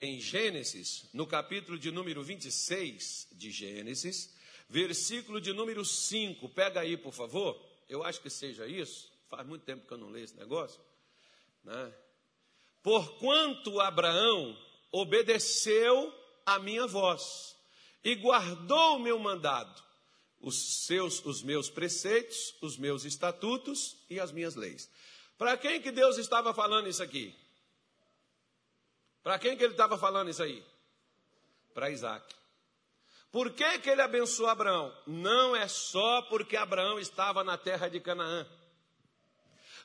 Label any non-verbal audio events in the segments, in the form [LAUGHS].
em Gênesis, no capítulo de número 26 de Gênesis, versículo de número 5. Pega aí, por favor. Eu acho que seja isso. Faz muito tempo que eu não leio esse negócio. Né? Porquanto Abraão obedeceu a minha voz e guardou o meu mandado, os seus, os meus preceitos, os meus estatutos e as minhas leis. Para quem que Deus estava falando isso aqui? Para quem que ele estava falando isso aí? Para Isaac. Por que, que ele abençoou Abraão? Não é só porque Abraão estava na terra de Canaã.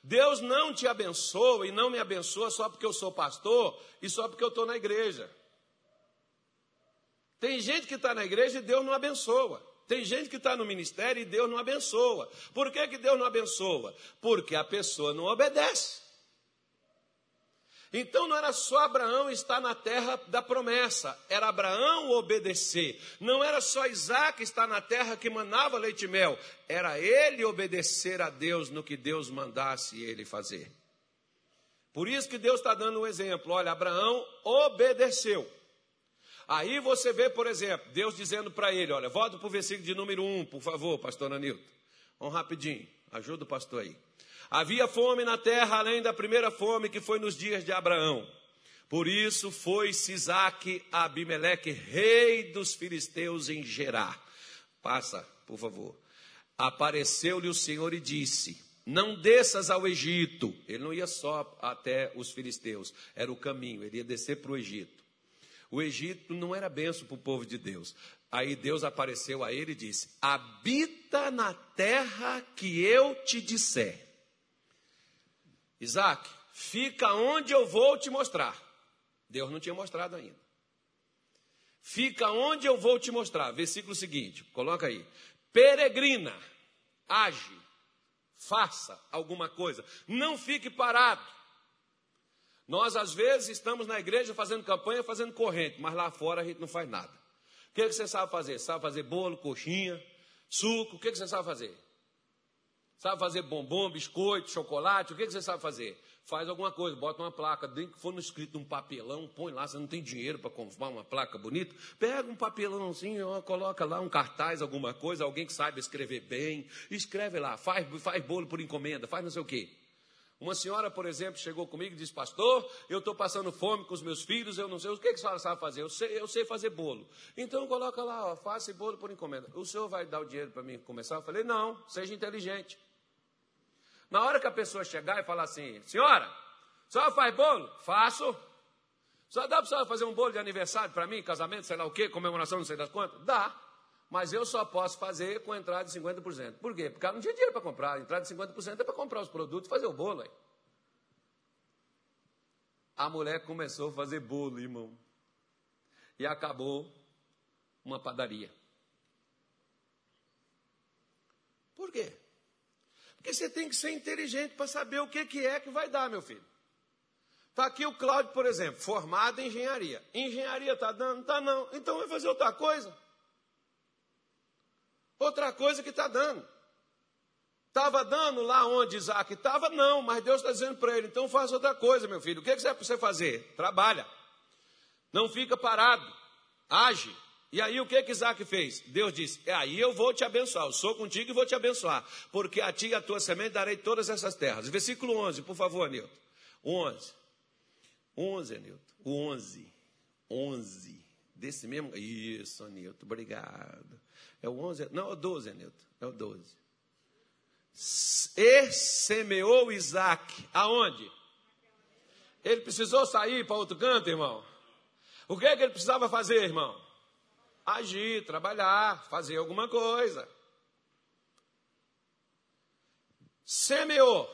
Deus não te abençoa e não me abençoa só porque eu sou pastor e só porque eu estou na igreja. Tem gente que está na igreja e Deus não abençoa. Tem gente que está no ministério e Deus não abençoa. Por que, que Deus não abençoa? Porque a pessoa não obedece. Então não era só Abraão estar na terra da promessa, era Abraão obedecer. Não era só Isaac estar na terra que manava leite e mel, era ele obedecer a Deus no que Deus mandasse ele fazer. Por isso que Deus está dando um exemplo: olha, Abraão obedeceu. Aí você vê, por exemplo, Deus dizendo para ele: olha, volta para o versículo de número 1, por favor, pastor Anilton. Vamos rapidinho, ajuda o pastor aí. Havia fome na terra além da primeira fome que foi nos dias de Abraão. Por isso foi Sisaque a Abimeleque, rei dos filisteus em Gerar. Passa, por favor. Apareceu-lhe o Senhor e disse: Não desças ao Egito. Ele não ia só até os filisteus, era o caminho, ele ia descer para o Egito. O Egito não era benção para o povo de Deus. Aí Deus apareceu a ele e disse: Habita na terra que eu te disser. Isaac, fica onde eu vou te mostrar. Deus não tinha mostrado ainda. Fica onde eu vou te mostrar. Versículo seguinte, coloca aí. Peregrina, age, faça alguma coisa. Não fique parado. Nós, às vezes, estamos na igreja fazendo campanha, fazendo corrente, mas lá fora a gente não faz nada. O que, que você sabe fazer? Sabe fazer bolo, coxinha, suco? O que, que você sabe fazer? Sabe fazer bombom, biscoito, chocolate? O que, você sabe fazer? Faz alguma coisa, bota uma placa, dentro que for no escrito um papelão, põe lá, você não tem dinheiro para comprar uma placa bonita, pega um papelãozinho, coloca lá um cartaz, alguma coisa, alguém que saiba escrever bem, escreve lá, faz, faz bolo por encomenda, faz não sei o quê. Uma senhora, por exemplo, chegou comigo e disse, pastor, eu estou passando fome com os meus filhos, eu não sei, o que, que a senhora sabe fazer? Eu sei, eu sei fazer bolo. Então coloca lá, ó, faça bolo por encomenda. O senhor vai dar o dinheiro para mim começar? Eu falei, não, seja inteligente. Na hora que a pessoa chegar e falar assim, senhora, a senhora faz bolo? Faço. Só dá para a senhora fazer um bolo de aniversário para mim, casamento, sei lá o quê, comemoração, não sei das quantas? Dá. Mas eu só posso fazer com entrada de 50%. Por quê? Porque ela não tinha dinheiro para comprar. Entrada de 50% é para comprar os produtos e fazer o bolo aí. A mulher começou a fazer bolo, irmão. E acabou uma padaria. Por quê? Porque você tem que ser inteligente para saber o que, que é que vai dar, meu filho. Está aqui o Cláudio, por exemplo, formado em engenharia. Engenharia está dando? Está não. Então vai fazer outra coisa. Outra coisa que está dando. Estava dando lá onde Isaac estava? Não, mas Deus está dizendo para ele, então faça outra coisa, meu filho. O que, que é para você fazer? Trabalha. Não fica parado. Age. E aí o que que Isaac fez? Deus disse: é, aí eu vou te abençoar, eu sou contigo e vou te abençoar, porque a ti e a tua semente darei todas essas terras. Versículo 11, por favor, Nilton. 11. 11, Nilton. O 11. 11. Desse mesmo. Isso, Nilton, obrigado. É o 11? Não, é o 12, Nilton. É o 12. E semeou Isaac. Aonde? Ele precisou sair para outro canto, irmão? O que, é que ele precisava fazer, irmão? agir, trabalhar, fazer alguma coisa. Semeou.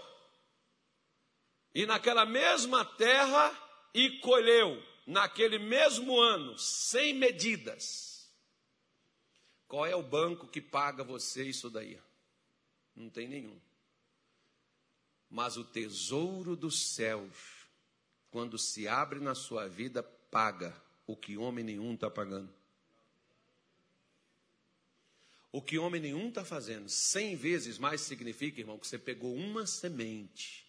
E naquela mesma terra e colheu, naquele mesmo ano, sem medidas. Qual é o banco que paga você isso daí? Não tem nenhum. Mas o tesouro dos céus, quando se abre na sua vida, paga o que homem nenhum está pagando. O que homem nenhum está fazendo, cem vezes mais significa, irmão, que você pegou uma semente,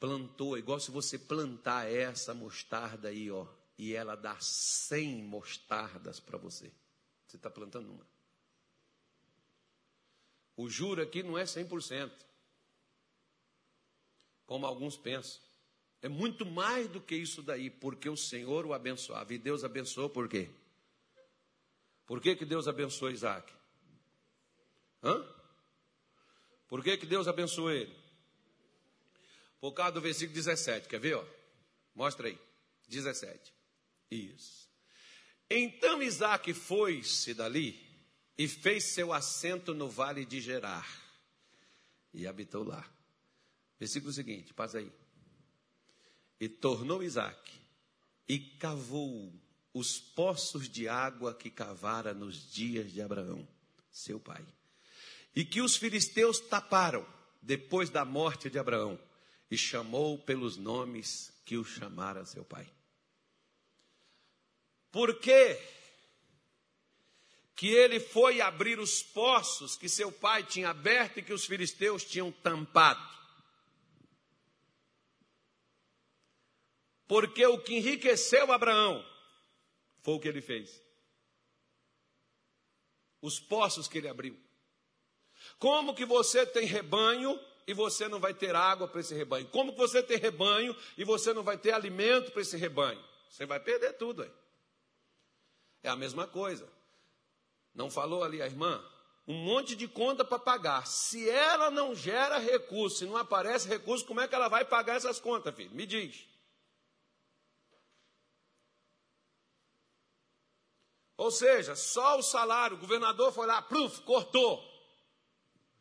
plantou, igual se você plantar essa mostarda aí, ó, e ela dá 100 mostardas para você. Você está plantando uma. O juro aqui não é 100%, como alguns pensam. É muito mais do que isso daí, porque o Senhor o abençoava. E Deus abençoou por quê? Por que, que Deus abençoou Isaac? Hã? Por que, que Deus abençoou ele? Por causa do versículo 17, quer ver? Ó? Mostra aí. 17. Isso. Então Isaac foi-se dali e fez seu assento no vale de Gerar e habitou lá. Versículo seguinte, passa aí. E tornou Isaac e cavou os poços de água que cavara nos dias de Abraão, seu pai, e que os filisteus taparam depois da morte de Abraão, e chamou pelos nomes que o chamara seu pai. Por quê? Que ele foi abrir os poços que seu pai tinha aberto e que os filisteus tinham tampado. Porque o que enriqueceu Abraão foi o que ele fez. Os poços que ele abriu. Como que você tem rebanho e você não vai ter água para esse rebanho? Como que você tem rebanho e você não vai ter alimento para esse rebanho? Você vai perder tudo aí. É a mesma coisa. Não falou ali a irmã? Um monte de conta para pagar. Se ela não gera recurso, se não aparece recurso, como é que ela vai pagar essas contas, filho? Me diz. Ou seja, só o salário, o governador foi lá, pluf, cortou.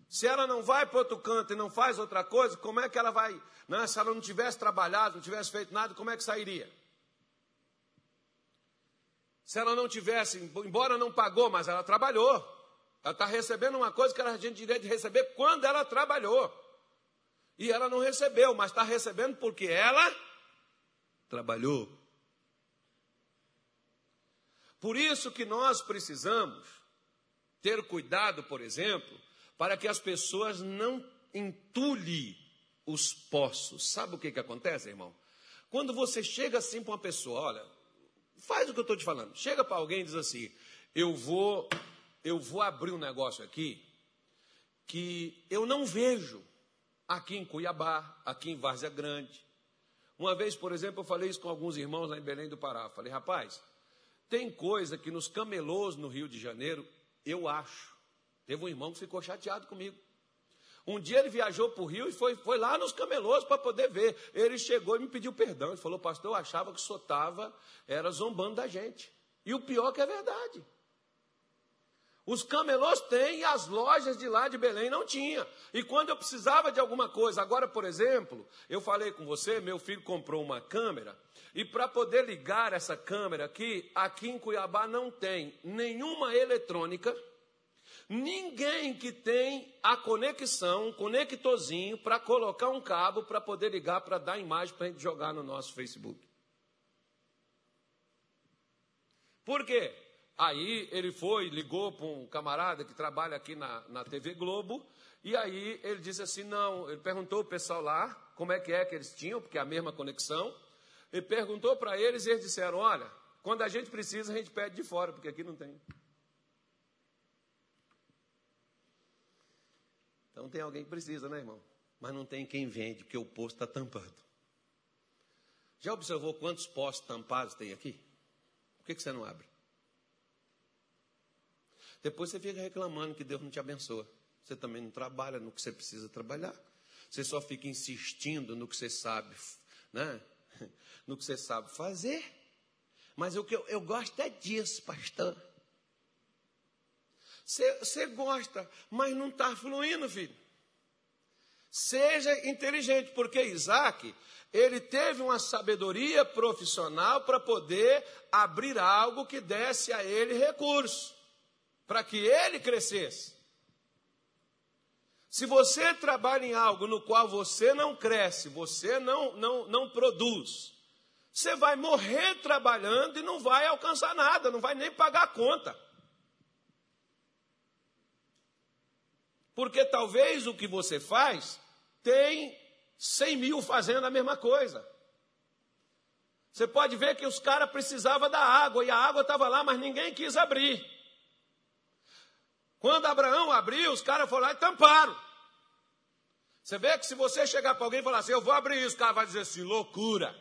Se ela não vai para outro canto e não faz outra coisa, como é que ela vai? Né? Se ela não tivesse trabalhado, não tivesse feito nada, como é que sairia? Se ela não tivesse, embora não pagou, mas ela trabalhou. Ela está recebendo uma coisa que ela tinha direito de receber quando ela trabalhou. E ela não recebeu, mas está recebendo porque ela trabalhou. Por isso que nós precisamos ter cuidado, por exemplo, para que as pessoas não entulhem os poços. Sabe o que, que acontece, irmão? Quando você chega assim para uma pessoa, olha, Faz o que eu estou te falando. Chega para alguém e diz assim: eu vou, eu vou abrir um negócio aqui que eu não vejo aqui em Cuiabá, aqui em Várzea Grande. Uma vez, por exemplo, eu falei isso com alguns irmãos lá em Belém do Pará. Falei, rapaz, tem coisa que nos camelôs no Rio de Janeiro, eu acho. Teve um irmão que ficou chateado comigo. Um dia ele viajou para o Rio e foi, foi lá nos camelôs para poder ver. Ele chegou e me pediu perdão. Ele falou, pastor, eu achava que estava, era zombando da gente. E o pior que é verdade. Os camelôs têm e as lojas de lá de Belém não tinha. E quando eu precisava de alguma coisa, agora, por exemplo, eu falei com você, meu filho comprou uma câmera, e para poder ligar essa câmera aqui, aqui em Cuiabá não tem nenhuma eletrônica Ninguém que tem a conexão, um conectorzinho, para colocar um cabo para poder ligar, para dar imagem para a gente jogar no nosso Facebook. Por quê? Aí ele foi, ligou para um camarada que trabalha aqui na, na TV Globo, e aí ele disse assim: não, ele perguntou o pessoal lá como é que é que eles tinham, porque é a mesma conexão. Ele perguntou para eles e eles disseram: olha, quando a gente precisa, a gente pede de fora, porque aqui não tem. Então tem alguém que precisa, né, irmão? Mas não tem quem vende, porque o posto está tampado. Já observou quantos postos tampados tem aqui? Por que, que você não abre? Depois você fica reclamando que Deus não te abençoa. Você também não trabalha no que você precisa trabalhar. Você só fica insistindo no que você sabe, né? [LAUGHS] No que você sabe fazer. Mas o que eu, eu gosto é disso, pastor. Você gosta, mas não está fluindo, filho. Seja inteligente, porque Isaac, ele teve uma sabedoria profissional para poder abrir algo que desse a ele recurso, para que ele crescesse. Se você trabalha em algo no qual você não cresce, você não, não, não produz, você vai morrer trabalhando e não vai alcançar nada, não vai nem pagar a conta. Porque talvez o que você faz tem 100 mil fazendo a mesma coisa. Você pode ver que os caras precisavam da água e a água estava lá, mas ninguém quis abrir. Quando Abraão abriu, os caras foram lá e tamparam. Você vê que se você chegar para alguém e falar assim, eu vou abrir isso, o cara vai dizer assim, loucura.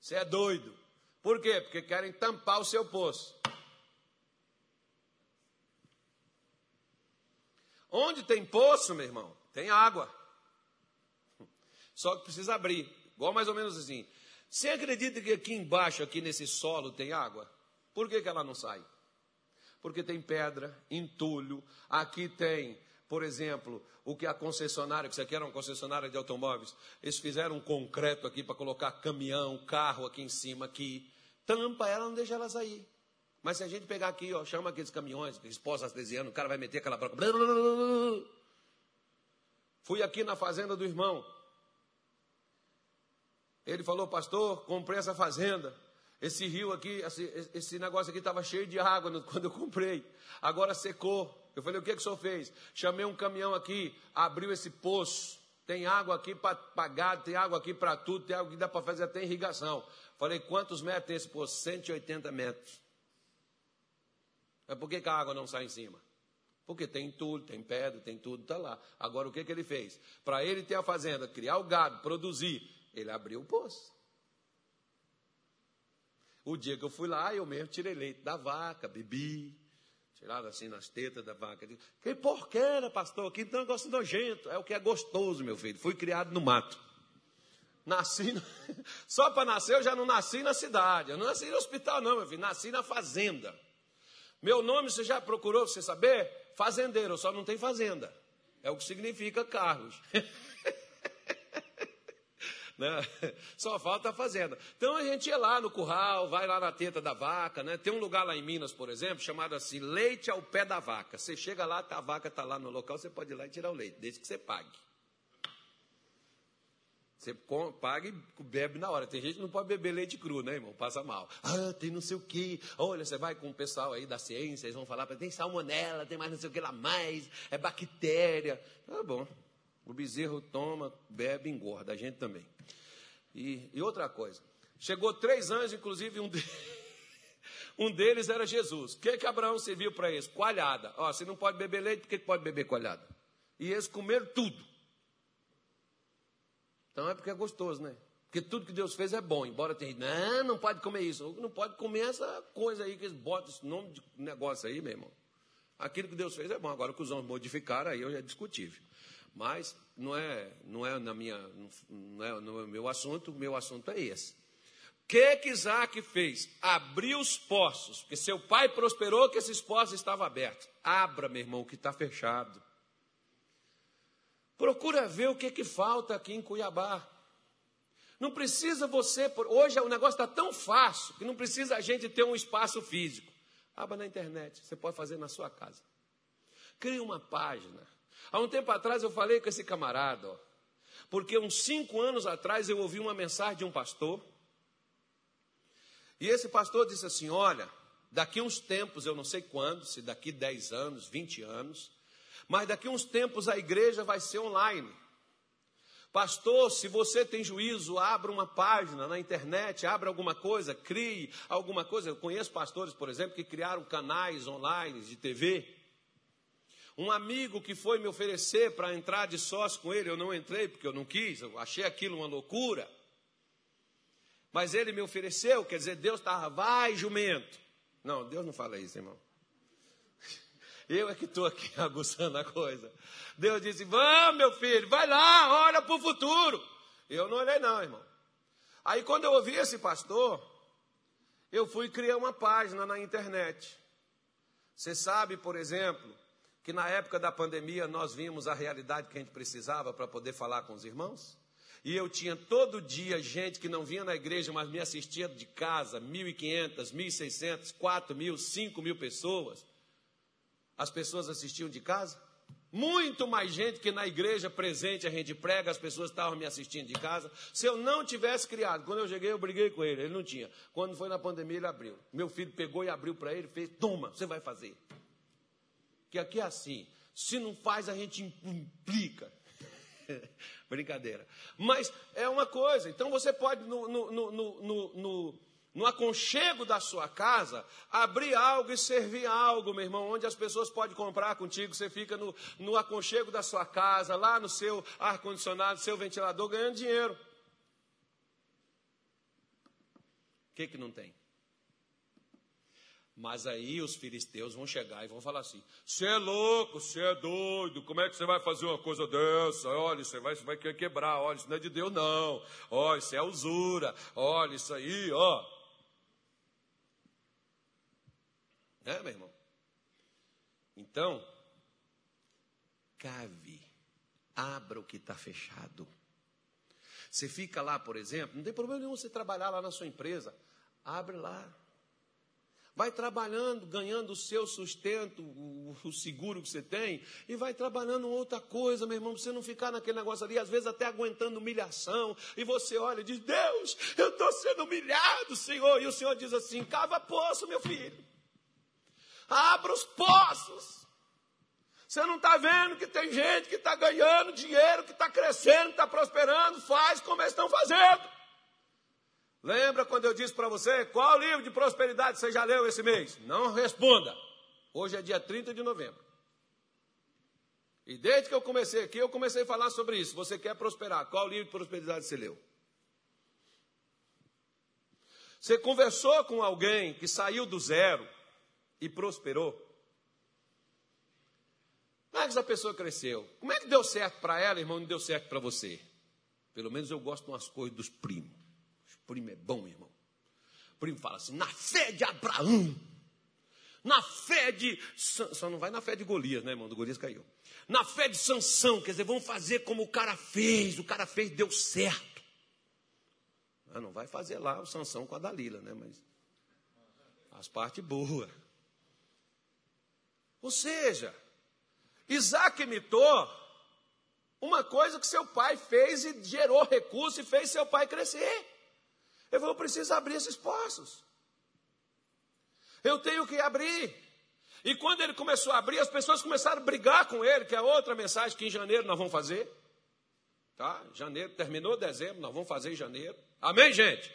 Você é doido. Por quê? Porque querem tampar o seu poço. Onde tem poço, meu irmão, tem água. Só que precisa abrir. Igual mais ou menos assim. Você acredita que aqui embaixo, aqui nesse solo, tem água? Por que, que ela não sai? Porque tem pedra, entulho. Aqui tem, por exemplo, o que a concessionária, que isso aqui era uma concessionária de automóveis, eles fizeram um concreto aqui para colocar caminhão, carro aqui em cima, aqui. Tampa ela, não deixa ela sair. Mas se a gente pegar aqui, ó, chama aqueles caminhões, aqueles postos artesianos, o cara vai meter aquela broca. [LAUGHS] Fui aqui na fazenda do irmão. Ele falou, pastor, comprei essa fazenda. Esse rio aqui, esse, esse negócio aqui estava cheio de água [LAUGHS] quando eu comprei. Agora secou. Eu falei, o que, que o senhor fez? Chamei um caminhão aqui, abriu esse poço. Tem água aqui para pagar, tem água aqui para tudo, tem água que dá para fazer até irrigação. Falei, quantos metros tem esse poço? 180 metros. Mas por que, que a água não sai em cima? Porque tem tudo, tem pedra, tem tudo, está lá. Agora o que, que ele fez? Para ele ter a fazenda, criar o gado, produzir, ele abriu o poço. O dia que eu fui lá, eu mesmo tirei leite da vaca, bebi, tirado assim nas tetas da vaca. Que porqueira, pastor, que gosto nojento. É o que é gostoso, meu filho. Fui criado no mato. Nasci, no... [LAUGHS] só para nascer eu já não nasci na cidade. Eu não nasci no hospital, não, meu filho. Nasci na fazenda. Meu nome você já procurou, você saber? Fazendeiro, só não tem fazenda. É o que significa Carlos. [LAUGHS] né? Só falta a fazenda. Então a gente ia lá no curral, vai lá na teta da vaca, né? Tem um lugar lá em Minas, por exemplo, chamado assim, leite ao pé da vaca. Você chega lá, a vaca está lá no local, você pode ir lá e tirar o leite, desde que você pague. Você paga e bebe na hora. Tem gente que não pode beber leite cru, né, irmão? Passa mal. Ah, tem não sei o quê. Olha, você vai com o pessoal aí da ciência, eles vão falar, tem salmonela, tem mais não sei o que lá mais, é bactéria. Tá bom. O bezerro toma, bebe, engorda, a gente também. E, e outra coisa, chegou três anjos, inclusive um, de... [LAUGHS] um deles era Jesus. O que, que Abraão serviu para eles? Coalhada. Ó, você não pode beber leite, por que pode beber coalhada? E eles comeram tudo. Então é porque é gostoso, né? Porque tudo que Deus fez é bom, embora tenha não, não pode comer isso. Não pode comer essa coisa aí que eles botam esse nome de negócio aí, meu irmão. Aquilo que Deus fez é bom, agora que os homens modificaram, aí é discutível. Mas não é, não é na minha, não é no meu assunto, o meu assunto é esse. O que que Isaac fez? Abriu os poços, porque seu pai prosperou que esses poços estavam abertos. Abra, meu irmão, que está fechado. Procura ver o que que falta aqui em Cuiabá. Não precisa você, hoje o negócio está tão fácil que não precisa a gente ter um espaço físico. Abra na internet, você pode fazer na sua casa. Crie uma página. Há um tempo atrás eu falei com esse camarada, ó, porque uns cinco anos atrás eu ouvi uma mensagem de um pastor, e esse pastor disse assim: Olha, daqui uns tempos, eu não sei quando, se daqui 10 anos, 20 anos, mas daqui uns tempos a igreja vai ser online. Pastor, se você tem juízo, abra uma página na internet, abra alguma coisa, crie alguma coisa. Eu conheço pastores, por exemplo, que criaram canais online de TV. Um amigo que foi me oferecer para entrar de sócio com ele, eu não entrei porque eu não quis, eu achei aquilo uma loucura. Mas ele me ofereceu, quer dizer, Deus estava, vai jumento. Não, Deus não fala isso, irmão. Eu é que estou aqui [LAUGHS] aguçando a coisa. Deus disse: Vamos, meu filho, vai lá, olha para o futuro. Eu não olhei, não, irmão. Aí, quando eu ouvi esse pastor, eu fui criar uma página na internet. Você sabe, por exemplo, que na época da pandemia nós vimos a realidade que a gente precisava para poder falar com os irmãos? E eu tinha todo dia gente que não vinha na igreja, mas me assistia de casa, 1.500, 1.600, 4.000, 5.000 pessoas. As pessoas assistiam de casa? Muito mais gente que na igreja presente a gente prega, as pessoas estavam me assistindo de casa. Se eu não tivesse criado, quando eu cheguei, eu briguei com ele, ele não tinha. Quando foi na pandemia, ele abriu. Meu filho pegou e abriu para ele, fez: Toma, você vai fazer que aqui é assim. Se não faz, a gente implica. [LAUGHS] Brincadeira. Mas é uma coisa. Então você pode, no, no, no, no, no aconchego da sua casa, abrir algo e servir algo, meu irmão, onde as pessoas podem comprar contigo. Você fica no, no aconchego da sua casa, lá no seu ar-condicionado, seu ventilador, ganhando dinheiro. O que, que não tem? Mas aí os filisteus vão chegar e vão falar assim: você é louco, você é doido, como é que você vai fazer uma coisa dessa? Olha, você vai, você quebrar, olha, isso não é de Deus, não. Olha, isso é usura, olha, isso aí, ó. É, meu irmão? Então, cave, abra o que está fechado. Você fica lá, por exemplo, não tem problema nenhum você trabalhar lá na sua empresa, abre lá. Vai trabalhando, ganhando o seu sustento, o, seguro que você tem, e vai trabalhando outra coisa, meu irmão, para você não ficar naquele negócio ali, às vezes até aguentando humilhação, e você olha e diz: Deus, eu estou sendo humilhado, Senhor, e o Senhor diz assim: cava poço, meu filho, abra os poços. Você não está vendo que tem gente que está ganhando dinheiro, que está crescendo, que está prosperando, faz como eles estão fazendo. Lembra quando eu disse para você qual livro de prosperidade você já leu esse mês? Não responda. Hoje é dia 30 de novembro. E desde que eu comecei aqui, eu comecei a falar sobre isso. Você quer prosperar? Qual livro de prosperidade você leu? Você conversou com alguém que saiu do zero e prosperou? Como é que essa pessoa cresceu? Como é que deu certo para ela, irmão, não deu certo para você? Pelo menos eu gosto de umas coisas dos primos. Primo é bom, irmão. O primo fala assim: na fé de Abraão, na fé de. Só não vai na fé de Golias, né, irmão? Do Golias caiu. Na fé de Sansão, quer dizer, vamos fazer como o cara fez, o cara fez, deu certo. Ah, não vai fazer lá o Sansão com a Dalila, né? Mas faz parte boa. Ou seja, Isaac imitou uma coisa que seu pai fez e gerou recurso e fez seu pai crescer. Ele falou: preciso abrir esses poços. Eu tenho que abrir. E quando ele começou a abrir, as pessoas começaram a brigar com ele, que é outra mensagem que em janeiro nós vamos fazer. Tá? Janeiro, terminou dezembro, nós vamos fazer em janeiro. Amém, gente?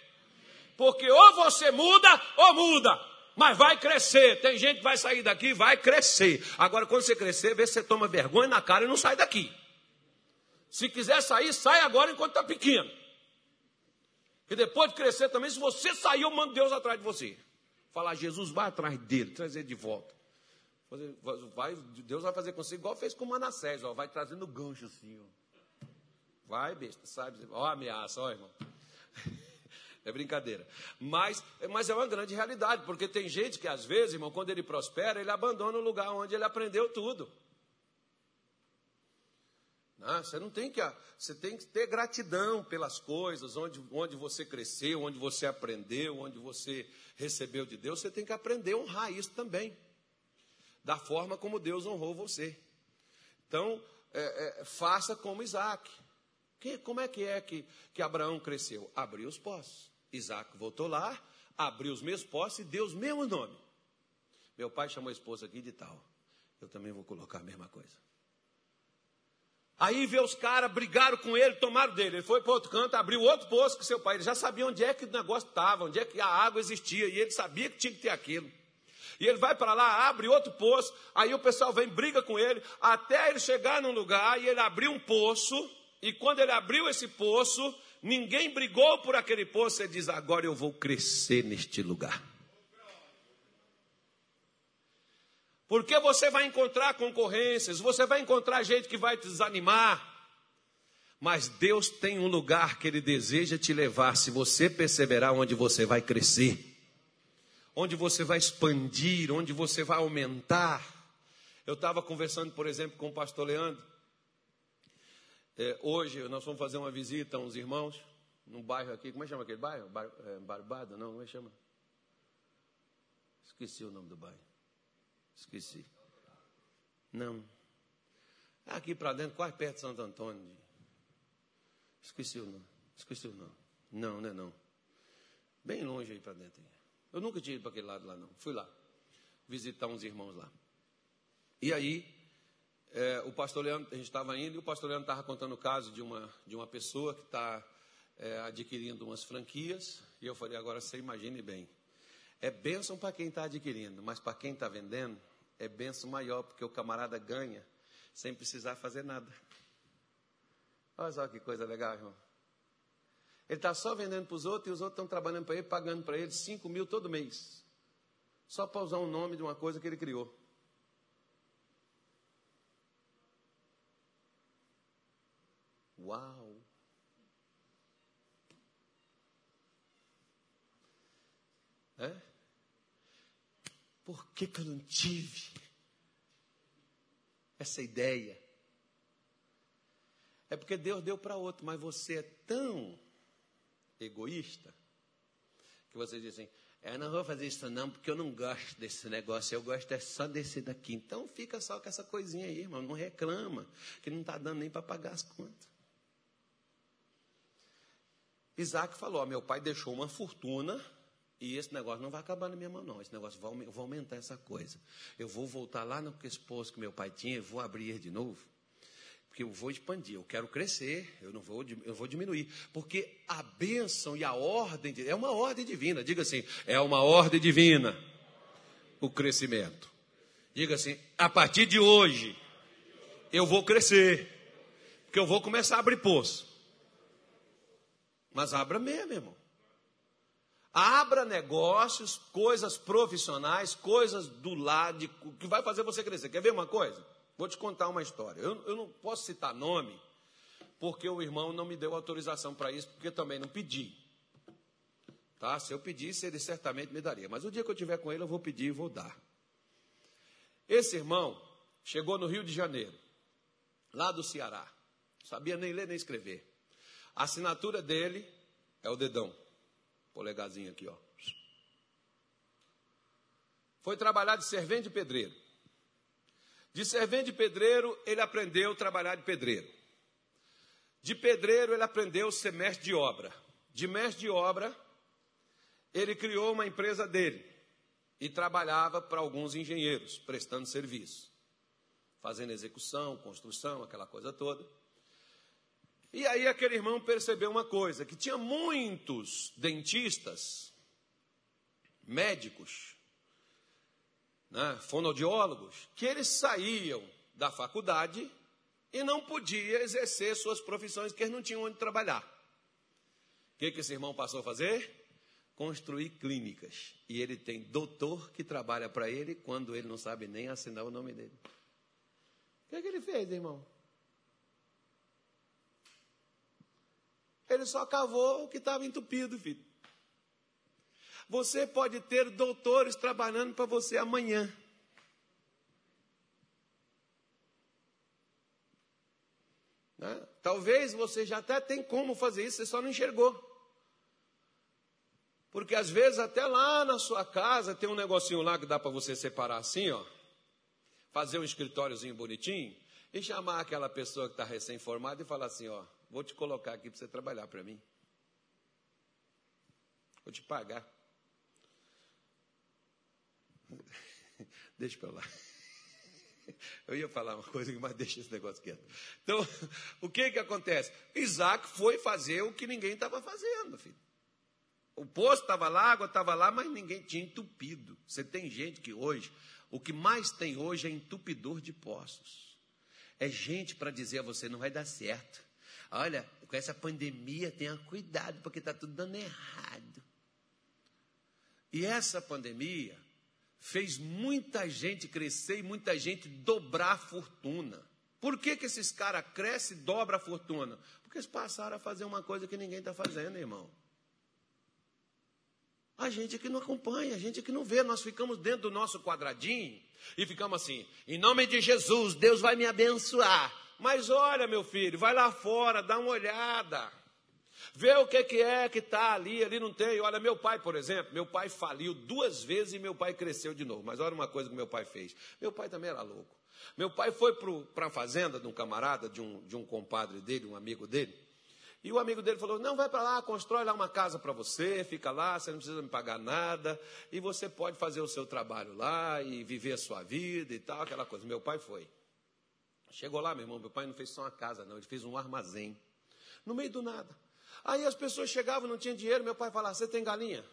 Porque ou você muda ou muda. Mas vai crescer. Tem gente que vai sair daqui, vai crescer. Agora, quando você crescer, vê se você toma vergonha na cara e não sai daqui. Se quiser sair, sai agora enquanto está pequeno. E depois de crescer também, se você sair, eu mando Deus atrás de você. Falar, Jesus, vai atrás dele, trazer de volta. Vai, Deus vai fazer com você igual fez com Manassés, ó, vai trazendo gancho assim. Ó. Vai, besta, sabe? Ó, ameaça, ó, irmão. [LAUGHS] É brincadeira. Mas, mas é uma grande realidade, porque tem gente que às vezes, irmão, quando ele prospera, ele abandona o lugar onde ele aprendeu tudo. Não, você não tem que. Você tem que ter gratidão pelas coisas, onde, onde você cresceu, onde você aprendeu, onde você recebeu de Deus. Você tem que aprender a honrar isso também. Da forma como Deus honrou você. Então, é, é, faça como Isaac. Que, como é que é que, que Abraão cresceu? Abriu os poços. Isaac voltou lá, abriu os mesmos poços e deu os mesmos nomes. Meu pai chamou a esposa aqui de tal. Eu também vou colocar a mesma coisa. Aí vê os caras, brigaram com ele, tomaram dele. Ele foi para outro canto, abriu outro poço com seu pai. Ele já sabia onde é que o negócio estava, onde é que a água existia. E ele sabia que tinha que ter aquilo. E ele vai para lá, abre outro poço. Aí o pessoal vem, briga com ele, até ele chegar num lugar e ele abriu um poço. E quando ele abriu esse poço, ninguém brigou por aquele poço. Ele diz: Agora eu vou crescer neste lugar. Porque você vai encontrar concorrências, você vai encontrar gente que vai te desanimar. Mas Deus tem um lugar que Ele deseja te levar, se você perseverar, onde você vai crescer, onde você vai expandir, onde você vai aumentar. Eu estava conversando, por exemplo, com o pastor Leandro. É, hoje nós vamos fazer uma visita a uns irmãos, num bairro aqui, como é que chama aquele bairro? Bar, é, Barbada? Não, como é que chama? Esqueci o nome do bairro. Esqueci. Não. Aqui para dentro, quase perto de Santo Antônio. Esqueci o nome. Esqueci o nome. Não, não é não. Bem longe aí para dentro. Eu nunca tinha ido para aquele lado lá, não. Fui lá visitar uns irmãos lá. E aí, é, o pastor Leandro, a gente estava indo e o pastor Leandro estava contando o caso de uma, de uma pessoa que está é, adquirindo umas franquias. E eu falei, agora você imagine bem. É bênção para quem está adquirindo, mas para quem está vendendo, é bênção maior, porque o camarada ganha sem precisar fazer nada. Olha só que coisa legal, irmão. Ele está só vendendo para os outros e os outros estão trabalhando para ele, pagando para ele 5 mil todo mês. Só para usar o nome de uma coisa que ele criou. Uau! É? Por que, que eu não tive essa ideia? É porque Deus deu para outro, mas você é tão egoísta que você diz assim: eu não vou fazer isso não, porque eu não gosto desse negócio, eu gosto é só desse daqui. Então fica só com essa coisinha aí, irmão, não reclama, que não está dando nem para pagar as contas. Isaac falou: meu pai deixou uma fortuna e esse negócio não vai acabar na minha mão, não. Esse negócio vai, eu vou aumentar essa coisa. Eu vou voltar lá no esposo que meu pai tinha, e vou abrir de novo. Porque eu vou expandir, eu quero crescer, eu não vou, eu vou diminuir. Porque a bênção e a ordem, é uma ordem divina. Diga assim, é uma ordem divina o crescimento. Diga assim, a partir de hoje, eu vou crescer. Porque eu vou começar a abrir poço. Mas abra mesmo, irmão. Abra negócios, coisas profissionais, coisas do lado, de, que vai fazer você crescer. Quer ver uma coisa? Vou te contar uma história. Eu, eu não posso citar nome, porque o irmão não me deu autorização para isso, porque também não pedi. Tá? Se eu pedisse, ele certamente me daria. Mas o dia que eu tiver com ele, eu vou pedir e vou dar. Esse irmão chegou no Rio de Janeiro, lá do Ceará. Sabia nem ler nem escrever. A assinatura dele é o dedão. Polegazinho aqui, ó. Foi trabalhar de servente de pedreiro. De servente de pedreiro, ele aprendeu a trabalhar de pedreiro. De pedreiro, ele aprendeu ser mestre de obra. De mestre de obra, ele criou uma empresa dele e trabalhava para alguns engenheiros, prestando serviço, fazendo execução, construção, aquela coisa toda. E aí aquele irmão percebeu uma coisa, que tinha muitos dentistas, médicos, né, fonoaudiólogos, que eles saíam da faculdade e não podiam exercer suas profissões, porque eles não tinham onde trabalhar. O que, que esse irmão passou a fazer? Construir clínicas. E ele tem doutor que trabalha para ele quando ele não sabe nem assinar o nome dele. O que, que ele fez, irmão? Ele só cavou o que estava entupido, filho. Você pode ter doutores trabalhando para você amanhã. Né? Talvez você já até tem como fazer isso, você só não enxergou. Porque às vezes até lá na sua casa tem um negocinho lá que dá para você separar assim, ó. Fazer um escritóriozinho bonitinho e chamar aquela pessoa que está recém-formada e falar assim, ó, Vou te colocar aqui para você trabalhar para mim. Vou te pagar. [LAUGHS] Deixa para lá. Eu ia falar uma coisa, mas deixa esse negócio quieto. Então, [LAUGHS] o que que acontece? Isaac foi fazer o que ninguém estava fazendo, filho. O poço estava lá, a água estava lá, mas ninguém tinha entupido. Você tem gente que hoje, o que mais tem hoje é entupidor de poços. É gente para dizer a você, não vai dar certo. Olha, com essa pandemia, tenha cuidado, porque está tudo dando errado. E essa pandemia fez muita gente crescer e muita gente dobrar a fortuna. Por que, que esses caras crescem e dobram a fortuna? Porque eles passaram a fazer uma coisa que ninguém está fazendo, irmão. A gente que não acompanha, a gente que não vê, nós ficamos dentro do nosso quadradinho e ficamos assim: em nome de Jesus, Deus vai me abençoar. Mas olha, meu filho, vai lá fora, dá uma olhada. Vê o que, que é que está ali, ali não tem. Olha, meu pai, por exemplo, meu pai faliu duas vezes e meu pai cresceu de novo. Mas olha uma coisa que meu pai fez. Meu pai também era louco. Meu pai foi para a fazenda de um camarada, de um, de um compadre dele, um amigo dele. E o amigo dele falou: Não, vai para lá, constrói lá uma casa para você, fica lá, você não precisa me pagar nada, e você pode fazer o seu trabalho lá e viver a sua vida e tal, aquela coisa. Meu pai foi. Chegou lá, meu irmão, meu pai não fez só uma casa, não, ele fez um armazém. No meio do nada. Aí as pessoas chegavam, não tinha dinheiro, meu pai falava: Você tem galinha?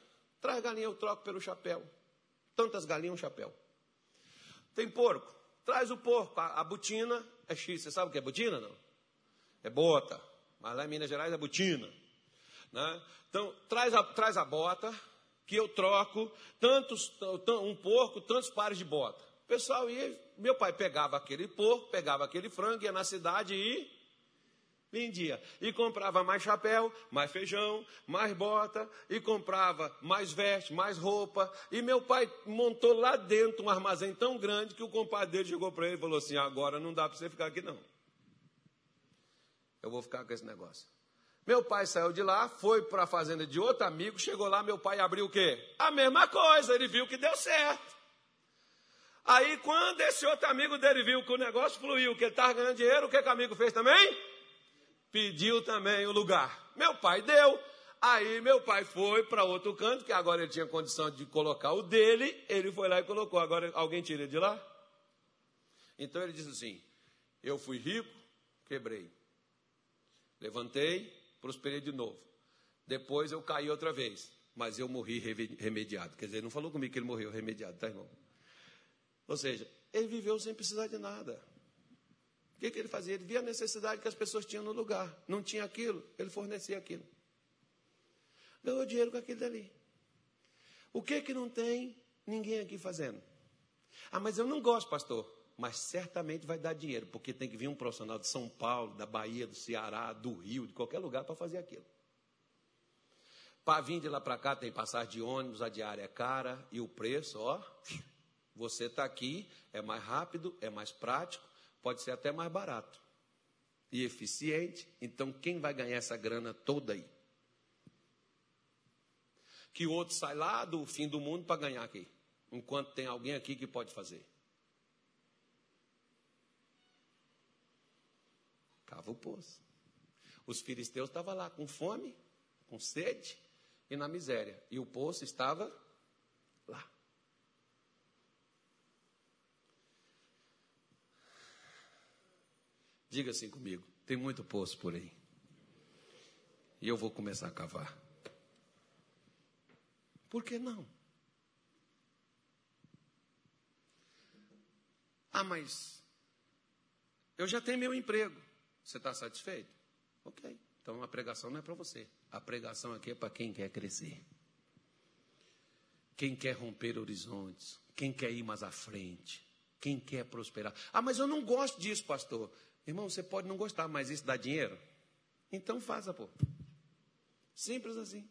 Traz galinha, eu troco pelo chapéu. Tantas galinhas, um chapéu. Tem porco? Traz o porco. A, a botina é X. Você sabe o que é botina, não? É bota. Mas lá em Minas Gerais é botina. Né? Então, traz a, traz a bota, que eu troco tantos, um porco, tantos pares de bota. O pessoal ia, meu pai pegava aquele porco, pegava aquele frango, ia na cidade e vendia. E comprava mais chapéu, mais feijão, mais bota, e comprava mais veste, mais roupa. E meu pai montou lá dentro um armazém tão grande que o compadre dele chegou para ele e falou assim: agora não dá para você ficar aqui não. Eu vou ficar com esse negócio. Meu pai saiu de lá, foi para a fazenda de outro amigo, chegou lá, meu pai abriu o quê? A mesma coisa, ele viu que deu certo. Aí, quando esse outro amigo dele viu que o negócio fluiu, que ele estava ganhando dinheiro, o que, que o amigo fez também? Pediu também o lugar. Meu pai deu. Aí meu pai foi para outro canto, que agora ele tinha condição de colocar o dele, ele foi lá e colocou. Agora alguém tira ele de lá? Então ele disse assim: Eu fui rico, quebrei. Levantei, prosperei de novo. Depois eu caí outra vez, mas eu morri remediado. Quer dizer, não falou comigo que ele morreu remediado, tá, irmão? Ou seja, ele viveu sem precisar de nada. O que, que ele fazia? Ele via a necessidade que as pessoas tinham no lugar. Não tinha aquilo, ele fornecia aquilo. Ganhou dinheiro com aquilo dali. O que que não tem ninguém aqui fazendo? Ah, mas eu não gosto, pastor mas certamente vai dar dinheiro, porque tem que vir um profissional de São Paulo, da Bahia, do Ceará, do Rio, de qualquer lugar para fazer aquilo. Para vir de lá para cá tem passagem de ônibus, a diária é cara e o preço, ó, você está aqui, é mais rápido, é mais prático, pode ser até mais barato e eficiente. Então quem vai ganhar essa grana toda aí? Que o outro sai lá do fim do mundo para ganhar aqui, enquanto tem alguém aqui que pode fazer. Cava o poço. Os filisteus estavam lá com fome, com sede e na miséria. E o poço estava lá. Diga assim comigo: tem muito poço por aí. E eu vou começar a cavar. Por que não? Ah, mas eu já tenho meu emprego. Você está satisfeito? Ok. Então a pregação não é para você. A pregação aqui é para quem quer crescer. Quem quer romper horizontes. Quem quer ir mais à frente. Quem quer prosperar. Ah, mas eu não gosto disso, pastor. Irmão, você pode não gostar, mas isso dá dinheiro? Então faça, pô. Simples assim.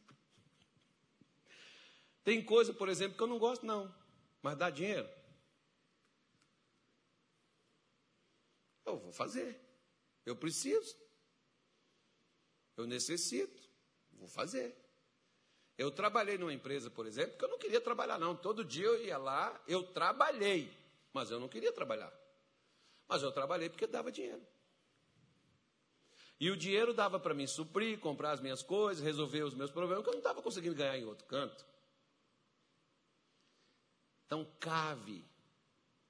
Tem coisa, por exemplo, que eu não gosto, não. Mas dá dinheiro? Eu vou fazer. Eu preciso. Eu necessito. Vou fazer. Eu trabalhei numa empresa, por exemplo, que eu não queria trabalhar, não. Todo dia eu ia lá, eu trabalhei, mas eu não queria trabalhar. Mas eu trabalhei porque dava dinheiro. E o dinheiro dava para mim suprir, comprar as minhas coisas, resolver os meus problemas, que eu não estava conseguindo ganhar em outro canto. Então, cave,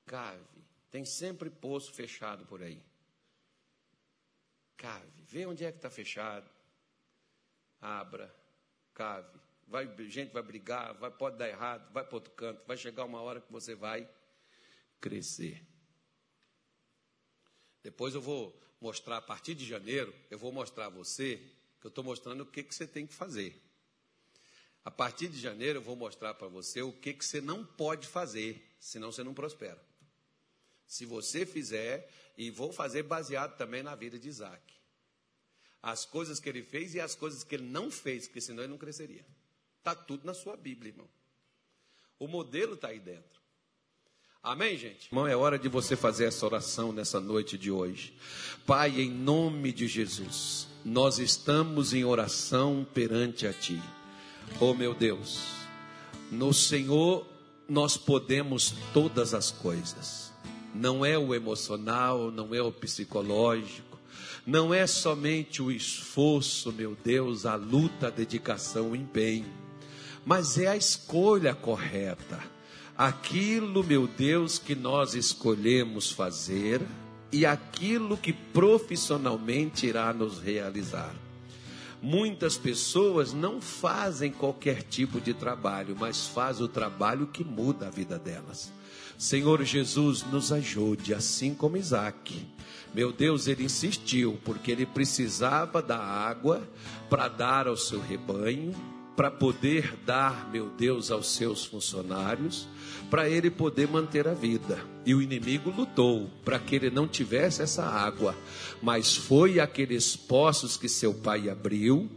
cave. Tem sempre poço fechado por aí. Cave, vê onde é que está fechado. Abra, cave. Vai, gente vai brigar, vai, pode dar errado, vai para outro canto. Vai chegar uma hora que você vai crescer. Depois eu vou mostrar, a partir de janeiro, eu vou mostrar a você, que eu estou mostrando o que, que você tem que fazer. A partir de janeiro eu vou mostrar para você o que, que você não pode fazer, senão você não prospera. Se você fizer, e vou fazer baseado também na vida de Isaac. As coisas que ele fez e as coisas que ele não fez, porque senão ele não cresceria. Está tudo na sua Bíblia, irmão. O modelo está aí dentro. Amém, gente? Irmão, é hora de você fazer essa oração nessa noite de hoje. Pai, em nome de Jesus, nós estamos em oração perante a Ti. Oh, meu Deus, no Senhor nós podemos todas as coisas não é o emocional, não é o psicológico, não é somente o esforço, meu Deus, a luta, a dedicação, o empenho, mas é a escolha correta. Aquilo, meu Deus, que nós escolhemos fazer e aquilo que profissionalmente irá nos realizar. Muitas pessoas não fazem qualquer tipo de trabalho, mas faz o trabalho que muda a vida delas. Senhor Jesus, nos ajude, assim como Isaac. Meu Deus, ele insistiu, porque ele precisava da água para dar ao seu rebanho, para poder dar, meu Deus, aos seus funcionários, para ele poder manter a vida. E o inimigo lutou para que ele não tivesse essa água, mas foi aqueles poços que seu pai abriu,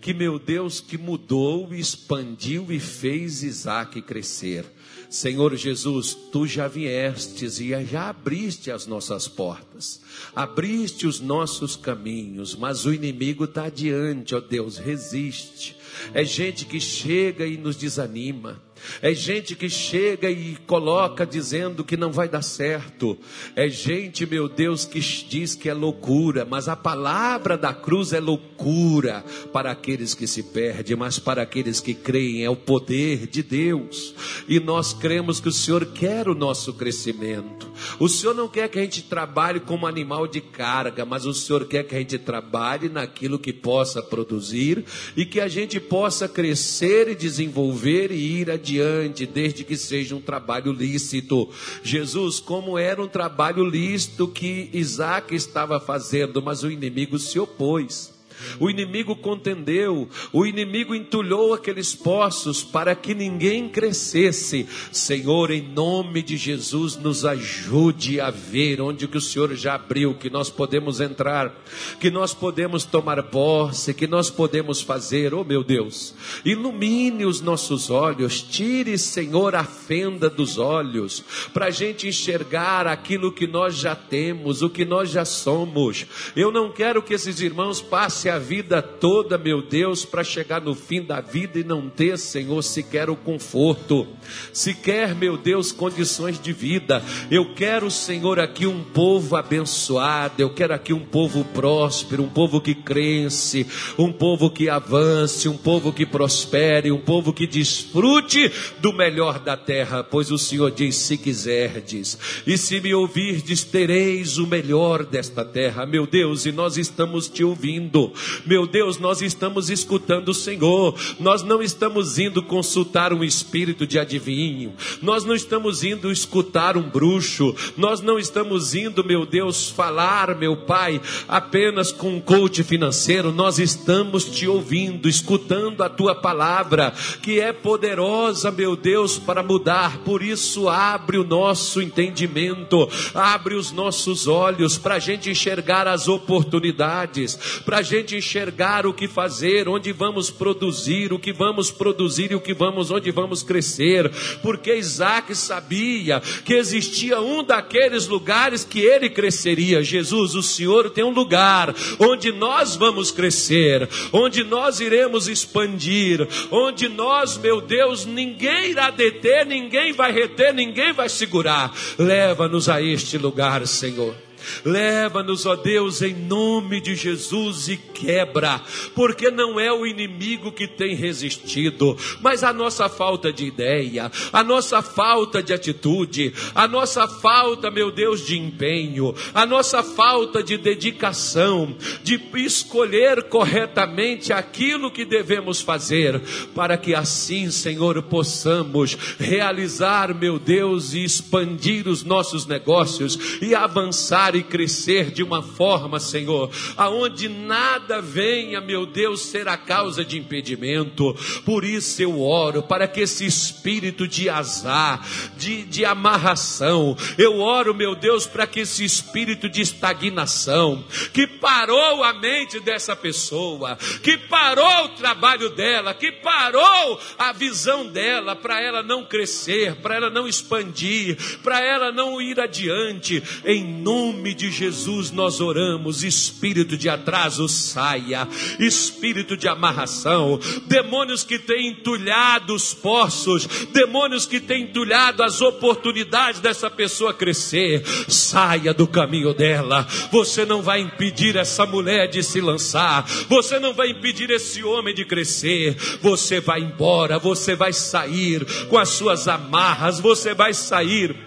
que meu Deus que mudou, expandiu e fez Isaac crescer. Senhor Jesus, tu já viestes e já abriste as nossas portas, abriste os nossos caminhos, mas o inimigo está adiante, ó Deus, resiste. É gente que chega e nos desanima, é gente que chega e coloca dizendo que não vai dar certo. É gente, meu Deus, que diz que é loucura, mas a palavra da cruz é loucura para aqueles que se perdem, mas para aqueles que creem é o poder de Deus. E nós cremos que o Senhor quer o nosso crescimento. O Senhor não quer que a gente trabalhe como animal de carga, mas o Senhor quer que a gente trabalhe naquilo que possa produzir e que a gente possa crescer e desenvolver e ir adiante adiante, desde que seja um trabalho lícito. Jesus, como era um trabalho lícito que Isaac estava fazendo, mas o inimigo se opôs. O inimigo contendeu, o inimigo entulhou aqueles poços para que ninguém crescesse. Senhor, em nome de Jesus, nos ajude a ver onde que o Senhor já abriu, que nós podemos entrar, que nós podemos tomar posse, que nós podemos fazer. Oh meu Deus, ilumine os nossos olhos, tire, Senhor, a fenda dos olhos, para a gente enxergar aquilo que nós já temos, o que nós já somos. Eu não quero que esses irmãos passem a vida toda, meu Deus, para chegar no fim da vida e não ter, Senhor, sequer o conforto, sequer, meu Deus, condições de vida. Eu quero, Senhor, aqui um povo abençoado, eu quero aqui um povo próspero, um povo que cresce, um povo que avance, um povo que prospere, um povo que desfrute do melhor da terra, pois o Senhor diz: se quiserdes, e se me ouvirdes, tereis o melhor desta terra, meu Deus, e nós estamos te ouvindo. Meu Deus, nós estamos escutando o Senhor, nós não estamos indo consultar um espírito de adivinho, nós não estamos indo escutar um bruxo, nós não estamos indo, meu Deus, falar, meu Pai, apenas com um coach financeiro, nós estamos te ouvindo, escutando a tua palavra, que é poderosa, meu Deus, para mudar, por isso abre o nosso entendimento, abre os nossos olhos para a gente enxergar as oportunidades, para a gente gente enxergar o que fazer, onde vamos produzir, o que vamos produzir e o que vamos, onde vamos crescer, porque Isaac sabia que existia um daqueles lugares que ele cresceria. Jesus, o Senhor tem um lugar onde nós vamos crescer, onde nós iremos expandir, onde nós, meu Deus, ninguém irá deter, ninguém vai reter, ninguém vai segurar. Leva-nos a este lugar, Senhor. Leva-nos, ó Deus, em nome de Jesus e quebra, porque não é o inimigo que tem resistido, mas a nossa falta de ideia, a nossa falta de atitude, a nossa falta, meu Deus, de empenho, a nossa falta de dedicação, de escolher corretamente aquilo que devemos fazer, para que assim, Senhor, possamos realizar, meu Deus, e expandir os nossos negócios e avançar e crescer de uma forma, Senhor, aonde nada venha, meu Deus, ser a causa de impedimento. Por isso eu oro para que esse espírito de azar, de, de amarração, eu oro, meu Deus, para que esse espírito de estagnação, que parou a mente dessa pessoa, que parou o trabalho dela, que parou a visão dela, para ela não crescer, para ela não expandir, para ela não ir adiante, em nome nome de Jesus nós oramos. Espírito de atraso saia, espírito de amarração, demônios que têm entulhado os poços, demônios que têm entulhado as oportunidades dessa pessoa crescer, saia do caminho dela. Você não vai impedir essa mulher de se lançar, você não vai impedir esse homem de crescer. Você vai embora, você vai sair com as suas amarras, você vai sair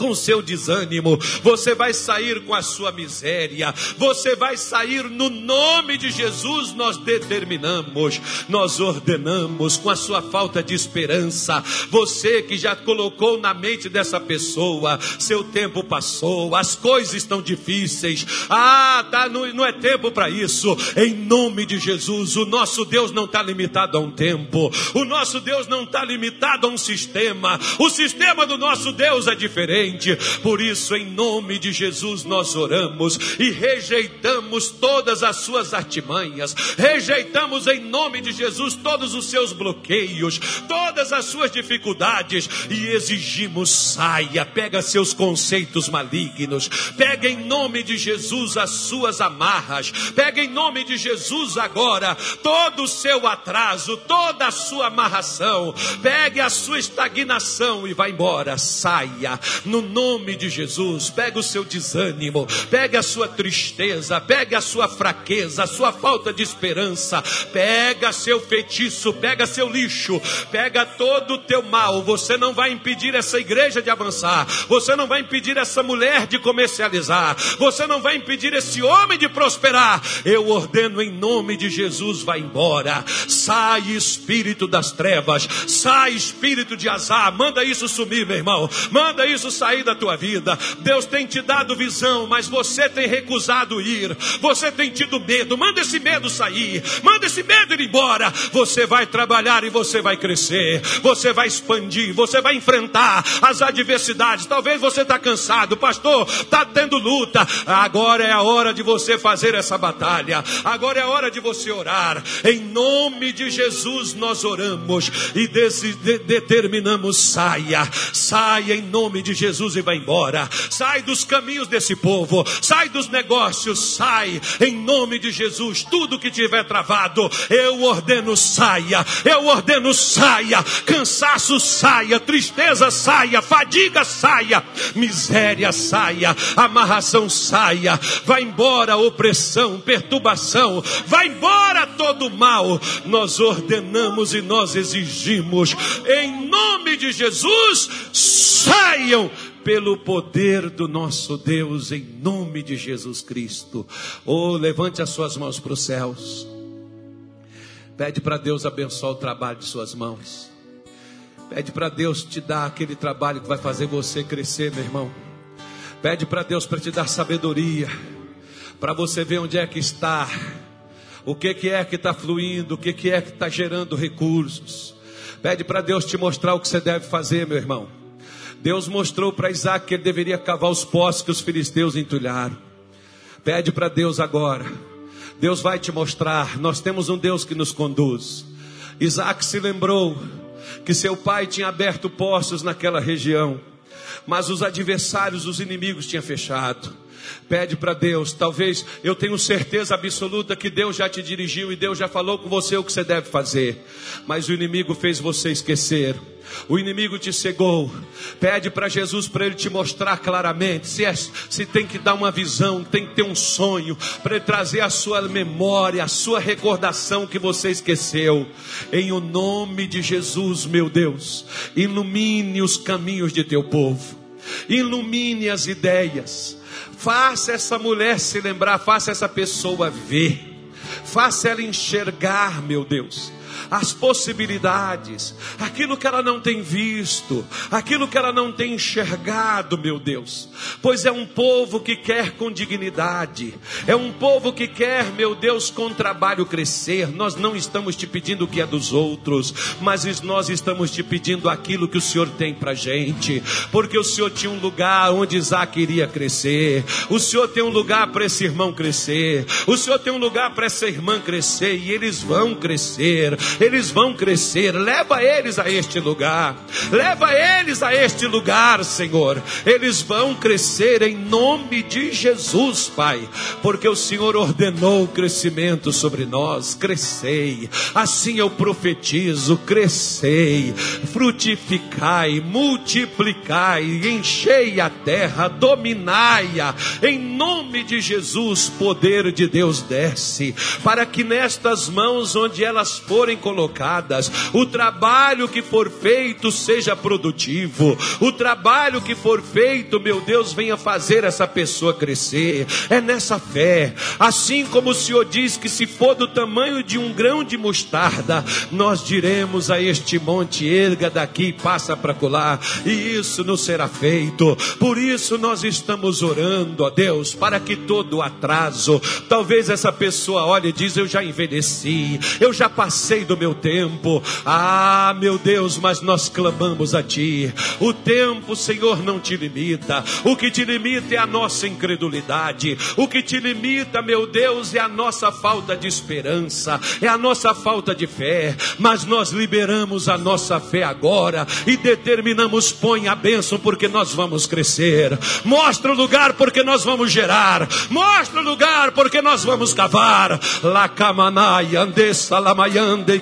com seu desânimo, você vai sair com a sua miséria, você vai sair no nome de Jesus. Nós determinamos, nós ordenamos com a sua falta de esperança. Você que já colocou na mente dessa pessoa, seu tempo passou, as coisas estão difíceis. Ah, tá, não, não é tempo para isso. Em nome de Jesus, o nosso Deus não está limitado a um tempo, o nosso Deus não está limitado a um sistema. O sistema do nosso Deus é diferente. Por isso, em nome de Jesus, nós oramos e rejeitamos todas as suas artimanhas, rejeitamos em nome de Jesus todos os seus bloqueios, todas as suas dificuldades e exigimos: saia, pega seus conceitos malignos, pega em nome de Jesus as suas amarras, pega em nome de Jesus agora todo o seu atraso, toda a sua amarração, pegue a sua estagnação e vá embora, saia, no no nome de Jesus. Pega o seu desânimo, pega a sua tristeza, pega a sua fraqueza, a sua falta de esperança, pega seu feitiço, pega seu lixo, pega todo o teu mal. Você não vai impedir essa igreja de avançar, você não vai impedir essa mulher de comercializar, você não vai impedir esse homem de prosperar. Eu ordeno em nome de Jesus, vai embora. Sai espírito das trevas, sai espírito de azar, manda isso sumir, meu irmão. Manda isso sair sair da tua vida. Deus tem te dado visão, mas você tem recusado ir. Você tem tido medo. Manda esse medo sair. Manda esse medo ir embora. Você vai trabalhar e você vai crescer. Você vai expandir. Você vai enfrentar as adversidades. Talvez você está cansado, pastor. Está tendo luta. Agora é a hora de você fazer essa batalha. Agora é a hora de você orar. Em nome de Jesus nós oramos e de determinamos saia, saia em nome de Jesus Jesus e vai embora. Sai dos caminhos desse povo, sai dos negócios, sai. Em nome de Jesus. Tudo que tiver travado, eu ordeno saia, eu ordeno saia, cansaço saia, tristeza saia, fadiga saia, miséria saia, amarração saia, vai embora opressão, perturbação, vai embora todo mal. Nós ordenamos e nós exigimos, em nome de Jesus, saiam pelo poder do nosso Deus, em nome de Jesus Cristo. Oh, levante as suas mãos para os céus. Pede para Deus abençoar o trabalho de suas mãos. Pede para Deus te dar aquele trabalho que vai fazer você crescer, meu irmão. Pede para Deus para te dar sabedoria, para você ver onde é que está, o que, que é que está fluindo, o que, que é que está gerando recursos. Pede para Deus te mostrar o que você deve fazer, meu irmão. Deus mostrou para Isaac que ele deveria cavar os poços que os filisteus entulharam. Pede para Deus agora. Deus vai te mostrar. Nós temos um Deus que nos conduz. Isaac se lembrou que seu pai tinha aberto poços naquela região, mas os adversários, os inimigos tinham fechado. Pede para Deus, talvez eu tenho certeza absoluta que Deus já te dirigiu e Deus já falou com você o que você deve fazer, mas o inimigo fez você esquecer. O inimigo te cegou. Pede para Jesus para ele te mostrar claramente. Se, é, se tem que dar uma visão, tem que ter um sonho, para ele trazer a sua memória, a sua recordação que você esqueceu. Em o nome de Jesus, meu Deus, ilumine os caminhos de teu povo, ilumine as ideias. Faça essa mulher se lembrar, faça essa pessoa ver, faça ela enxergar, meu Deus as possibilidades, aquilo que ela não tem visto, aquilo que ela não tem enxergado, meu Deus. Pois é um povo que quer com dignidade, é um povo que quer, meu Deus, com trabalho crescer. Nós não estamos te pedindo o que é dos outros, mas nós estamos te pedindo aquilo que o Senhor tem para gente, porque o Senhor tinha um lugar onde Isaac iria crescer, o Senhor tem um lugar para esse irmão crescer, o Senhor tem um lugar para essa irmã crescer, e eles vão crescer, eles vão crescer. Leva eles a este lugar, leva eles a este lugar, Senhor. Eles vão crescer em nome de Jesus, Pai, porque o Senhor ordenou o crescimento sobre nós. Crescei, assim eu profetizo: crescei, frutificai, multiplicai, enchei a terra, dominai-a. Em nome de Jesus, poder de Deus desce, para que nestas mãos onde elas forem colocadas, o trabalho que for feito seja produtivo, o trabalho que for feito, meu Deus, venha fazer essa pessoa crescer. É nessa fé, assim como o Senhor diz que se for do tamanho de um grão de mostarda, nós diremos a este monte: erga daqui e passa para colar, e isso não será feito. Por isso nós estamos orando a Deus para que todo atraso, talvez essa pessoa olhe e diz: Eu já envelheci, eu já passei do meu tempo. Ah, meu Deus, mas nós clamamos a Ti. O tempo, Senhor, não te limita. O que te limita é a nossa incredulidade. O que te limita, meu Deus, é a nossa falta de esperança, é a nossa falta de fé. Mas nós liberamos a nossa fé agora e determinamos: põe a bênção, porque nós vamos crescer. Mostra o lugar, porque nós vamos gerar. Mostra o lugar, porque nós vamos cavar. Lakamanai, andessa lamayande.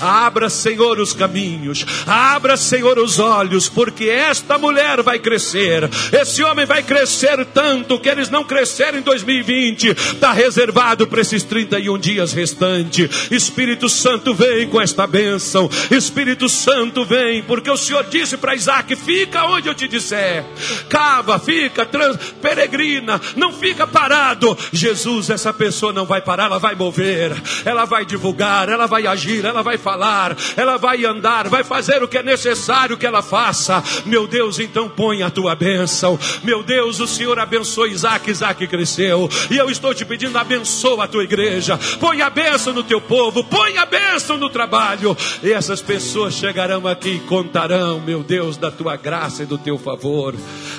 Abra, Senhor, os caminhos. Abra, Senhor, os olhos, porque esta mulher vai crescer. Esse homem vai crescer tanto que eles não cresceram em 2020. Está reservado para esses 31 dias restantes. Espírito Santo vem com esta bênção. Espírito Santo vem, porque o Senhor disse para Isaac: fica onde eu te disser. Cava, fica, trans, peregrina, não fica parado. Jesus, essa pessoa não vai parar, ela vai mover, ela vai divulgar, ela vai agir, ela vai falar, ela vai andar, vai fazer o que é necessário que ela faça. Meu Deus, então põe a tua bênção. Meu Deus, o Senhor abençoe Isaac, Isaac cresceu. E eu estou te pedindo, abençoa a tua igreja. Põe a bênção no teu povo, põe a bênção no trabalho. E essas pessoas chegarão aqui e contarão, meu Deus, da tua graça e do teu favor.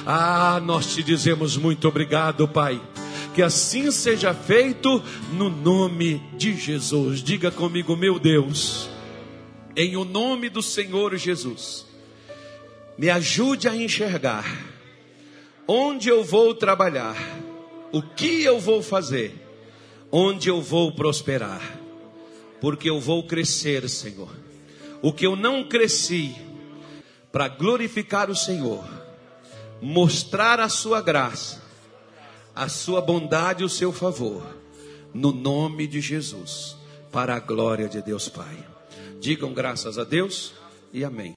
Ah, nós te dizemos muito obrigado, Pai. Que assim seja feito no nome de Jesus. Diga comigo, meu Deus, em o nome do Senhor Jesus, me ajude a enxergar onde eu vou trabalhar, o que eu vou fazer, onde eu vou prosperar, porque eu vou crescer, Senhor. O que eu não cresci, para glorificar o Senhor, mostrar a sua graça, a sua bondade e o seu favor, no nome de Jesus, para a glória de Deus Pai. Digam graças a Deus e amém.